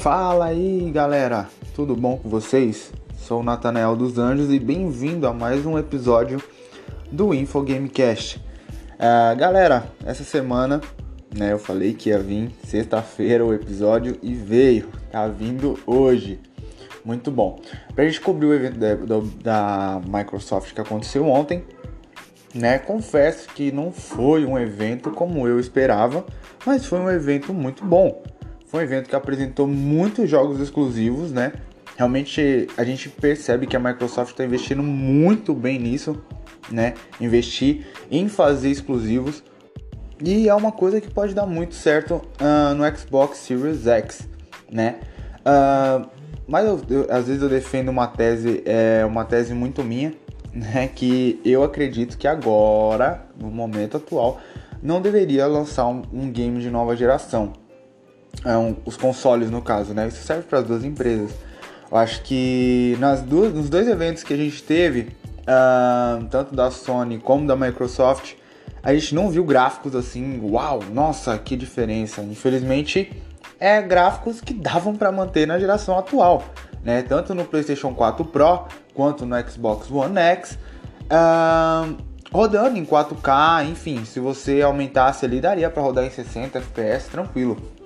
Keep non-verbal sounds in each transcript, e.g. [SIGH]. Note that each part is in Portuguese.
Fala aí galera, tudo bom com vocês? Sou o Natanael dos Anjos e bem-vindo a mais um episódio do Infogamecast. Uh, galera, essa semana né, eu falei que ia vir sexta-feira o episódio e veio, tá vindo hoje. Muito bom. Pra gente cobrir o evento da, da Microsoft que aconteceu ontem, né? Confesso que não foi um evento como eu esperava, mas foi um evento muito bom. Foi um evento que apresentou muitos jogos exclusivos, né? Realmente a gente percebe que a Microsoft está investindo muito bem nisso, né? Investir em fazer exclusivos e é uma coisa que pode dar muito certo uh, no Xbox Series X, né? Uh, mas eu, eu, às vezes eu defendo uma tese, é uma tese muito minha, né? Que eu acredito que agora, no momento atual, não deveria lançar um, um game de nova geração. É um, os consoles, no caso, né? Isso serve para as duas empresas. Eu acho que nas duas, nos dois eventos que a gente teve, uh, tanto da Sony como da Microsoft, a gente não viu gráficos assim, uau, nossa, que diferença. Infelizmente, é gráficos que davam para manter na geração atual, né? Tanto no PlayStation 4 Pro quanto no Xbox One X. Uh, rodando em 4K, enfim, se você aumentasse ali, daria para rodar em 60 FPS tranquilo.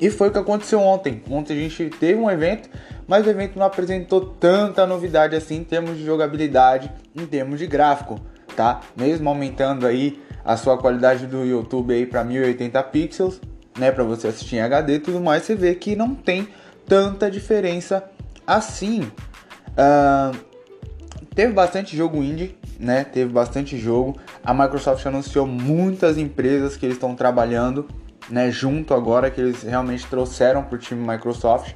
E foi o que aconteceu ontem. Ontem a gente teve um evento, mas o evento não apresentou tanta novidade assim em termos de jogabilidade, em termos de gráfico, tá? Mesmo aumentando aí a sua qualidade do YouTube aí para 1080 pixels, né, para você assistir em HD e tudo mais, você vê que não tem tanta diferença assim. Uh, teve bastante jogo indie, né? Teve bastante jogo. A Microsoft anunciou muitas empresas que eles estão trabalhando né, junto agora que eles realmente trouxeram para o time Microsoft.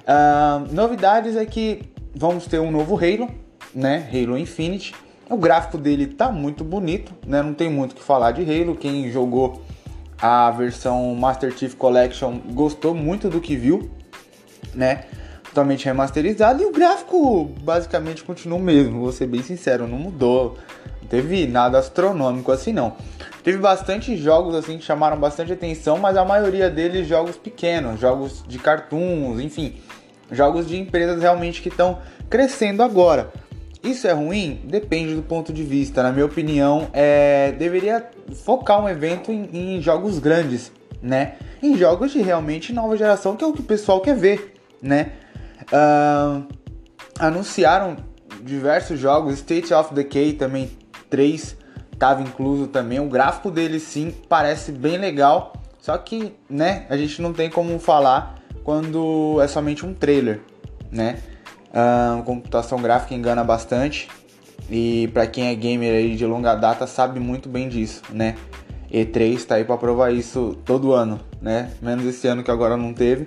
Uh, novidades é que vamos ter um novo Halo, né, Halo Infinite. O gráfico dele tá muito bonito, né, não tem muito o que falar de Halo. Quem jogou a versão Master Chief Collection gostou muito do que viu, né? Totalmente remasterizado e o gráfico basicamente continua o mesmo, vou ser bem sincero, não mudou. Não teve nada astronômico assim não. Teve bastante jogos assim que chamaram bastante atenção, mas a maioria deles jogos pequenos, jogos de cartoons, enfim, jogos de empresas realmente que estão crescendo agora. Isso é ruim? Depende do ponto de vista. Na minha opinião, é, deveria focar um evento em, em jogos grandes, né? Em jogos de realmente nova geração, que é o que o pessoal quer ver, né? Uh, anunciaram diversos jogos, State of Decay também, três estava incluso também. O gráfico dele sim parece bem legal, só que, né, a gente não tem como falar quando é somente um trailer, né? A computação gráfica engana bastante e para quem é gamer aí de longa data sabe muito bem disso, né? E3 está aí para provar isso todo ano, né? Menos esse ano que agora não teve.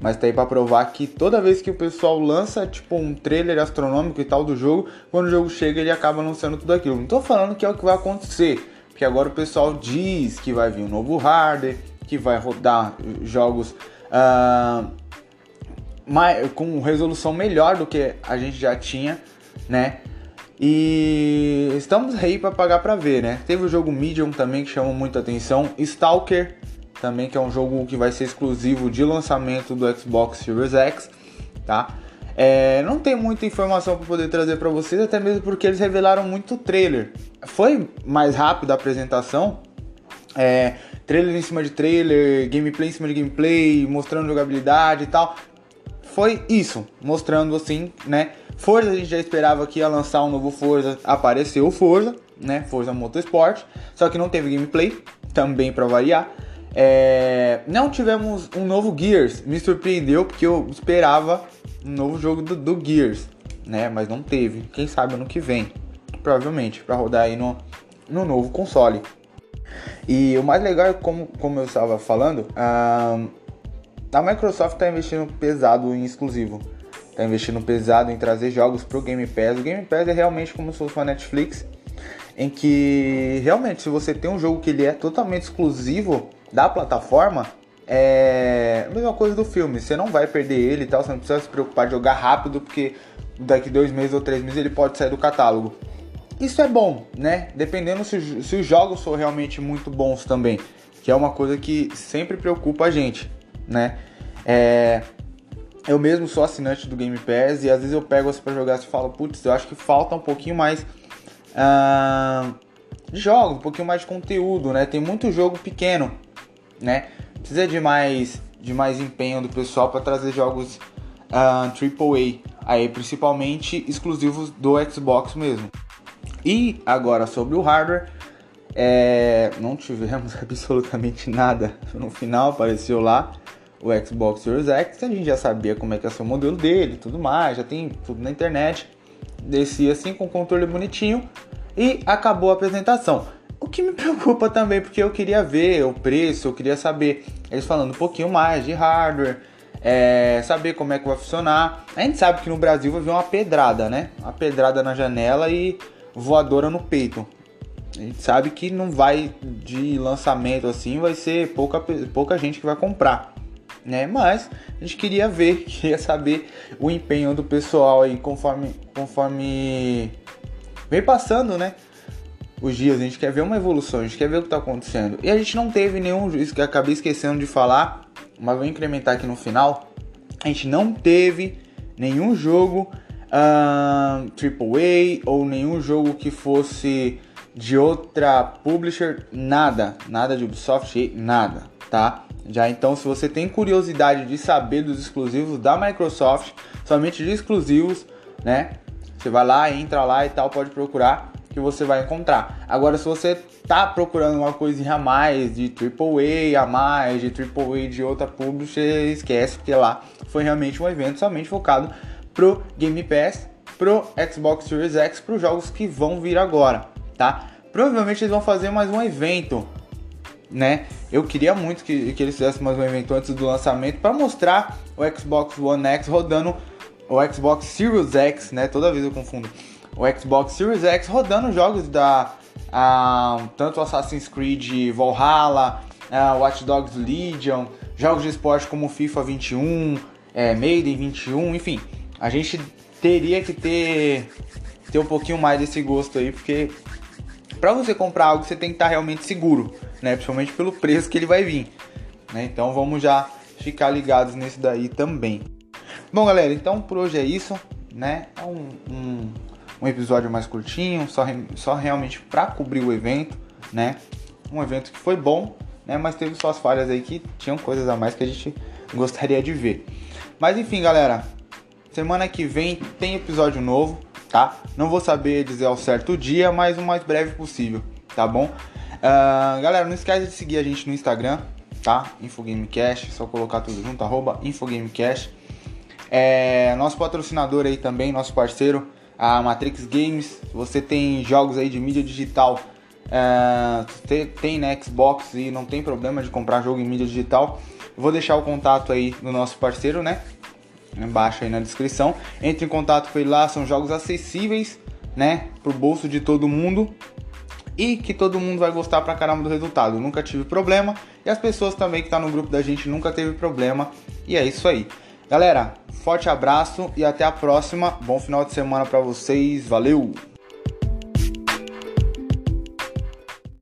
Mas tá aí pra provar que toda vez que o pessoal lança, tipo, um trailer astronômico e tal do jogo, quando o jogo chega ele acaba anunciando tudo aquilo. Não tô falando que é o que vai acontecer, porque agora o pessoal diz que vai vir um novo hardware, que vai rodar jogos uh, mais, com resolução melhor do que a gente já tinha, né? E estamos aí para pagar para ver, né? Teve o jogo Medium também que chamou muita atenção, Stalker também, que é um jogo que vai ser exclusivo de lançamento do Xbox Series X, tá? É, não tem muita informação para poder trazer para vocês, até mesmo porque eles revelaram muito trailer. Foi mais rápido a apresentação, é, trailer em cima de trailer, gameplay em cima de gameplay, mostrando jogabilidade e tal. Foi isso, mostrando assim, né? Forza a gente já esperava que ia lançar um novo Forza, apareceu o Forza, né? Forza Motorsport, só que não teve gameplay, também para variar. É, não tivemos um novo Gears, me surpreendeu porque eu esperava um novo jogo do, do Gears, né? Mas não teve. Quem sabe ano que vem, provavelmente, para rodar aí no, no novo console. E o mais legal, é como, como eu estava falando, a, a Microsoft está investindo pesado em exclusivo. Está investindo pesado em trazer jogos para o Game Pass. O Game Pass é realmente como se fosse uma Netflix, em que realmente se você tem um jogo que ele é totalmente exclusivo, da plataforma, é a mesma coisa do filme. Você não vai perder ele e tal, você não precisa se preocupar de jogar rápido, porque daqui dois meses ou três meses ele pode sair do catálogo. Isso é bom, né? Dependendo se, se os jogos for realmente muito bons também, que é uma coisa que sempre preocupa a gente, né? É, eu mesmo sou assinante do Game Pass e às vezes eu pego assim pra jogar e falo, putz, eu acho que falta um pouquinho mais uh, de jogos, um pouquinho mais de conteúdo, né? Tem muito jogo pequeno, né? Precisa de mais, de mais empenho do pessoal para trazer jogos uh, AAA, aí principalmente exclusivos do Xbox mesmo. E agora sobre o hardware, é, não tivemos [LAUGHS] absolutamente nada no final, apareceu lá o Xbox Series X, a gente já sabia como é que ser o modelo dele, tudo mais, já tem tudo na internet. Descia assim com o controle bonitinho e acabou a apresentação. Que me preocupa também, porque eu queria ver o preço, eu queria saber eles falando um pouquinho mais de hardware, é, saber como é que vai funcionar. A gente sabe que no Brasil vai vir uma pedrada, né? Uma pedrada na janela e voadora no peito. A gente sabe que não vai de lançamento assim, vai ser pouca, pouca gente que vai comprar né? Mas a gente queria ver, [LAUGHS] queria saber o empenho do pessoal aí conforme conforme vem passando, né? Os dias, a gente quer ver uma evolução, a gente quer ver o que está acontecendo. E a gente não teve nenhum, isso que acabei esquecendo de falar, mas vou incrementar aqui no final. A gente não teve nenhum jogo um, AAA ou nenhum jogo que fosse de outra publisher, nada, nada de Ubisoft, nada, tá? Já então, se você tem curiosidade de saber dos exclusivos da Microsoft, somente de exclusivos, né? Você vai lá, entra lá e tal, pode procurar que você vai encontrar. Agora, se você tá procurando uma coisinha a mais de AAA a mais, de AAA de outra publisher, esquece porque lá foi realmente um evento somente focado pro Game Pass, pro Xbox Series X, para os jogos que vão vir agora, tá? Provavelmente eles vão fazer mais um evento né? Eu queria muito que, que eles fizessem mais um evento antes do lançamento para mostrar o Xbox One X rodando o Xbox Series X, né? Toda vez eu confundo. O Xbox Series X rodando jogos da uh, tanto Assassin's Creed Valhalla, uh, Watch Dogs Legion, jogos de esporte como FIFA 21, é, Maiden 21, enfim. A gente teria que ter ter um pouquinho mais desse gosto aí, porque para você comprar algo você tem que estar realmente seguro né? Principalmente pelo preço que ele vai vir, né? Então vamos já ficar ligados nesse daí também. Bom, galera, então por hoje é isso, né? É um, um, um episódio mais curtinho, só, só realmente para cobrir o evento, né? Um evento que foi bom, né? Mas teve suas falhas aí que tinham coisas a mais que a gente gostaria de ver. Mas enfim, galera, semana que vem tem episódio novo, tá? Não vou saber dizer ao certo dia, mas o mais breve possível, tá bom? Uh, galera, não esquece de seguir a gente no Instagram, tá? Infogamecast, só colocar tudo junto, arroba Infogamecast. É, nosso patrocinador aí também, nosso parceiro, a Matrix Games. Você tem jogos aí de mídia digital, uh, tem né, Xbox e não tem problema de comprar jogo em mídia digital. Vou deixar o contato aí do nosso parceiro, né? Embaixo aí na descrição. Entre em contato com ele lá, são jogos acessíveis, né? Pro bolso de todo mundo e que todo mundo vai gostar pra caramba do resultado. nunca tive problema e as pessoas também que tá no grupo da gente nunca teve problema. E é isso aí. Galera, forte abraço e até a próxima. Bom final de semana para vocês. Valeu!